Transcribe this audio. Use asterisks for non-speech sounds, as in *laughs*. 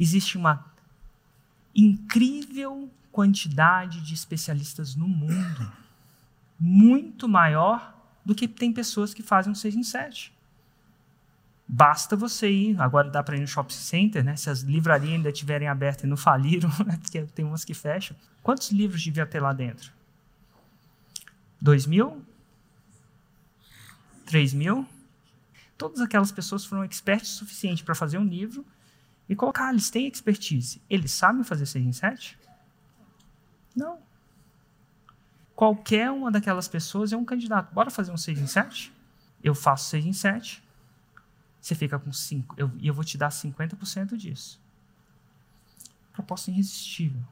existe uma incrível quantidade de especialistas no mundo, muito maior do que tem pessoas que fazem um 6 em 7. Basta você ir, agora dá para ir no shopping center, né? Se as livrarias ainda estiverem abertas e não faliram, *laughs* né? porque tem umas que fecham. Quantos livros devia ter lá dentro? Dois mil? Três mil? Todas aquelas pessoas foram expertas o suficiente para fazer um livro e colocar, ah, eles têm expertise. Eles sabem fazer 6 em 7? Não. Qualquer uma daquelas pessoas é um candidato. Bora fazer um 6 em 7? Eu faço 6 em 7. Você fica com 5. E eu, eu vou te dar 50% disso. Proposta irresistível.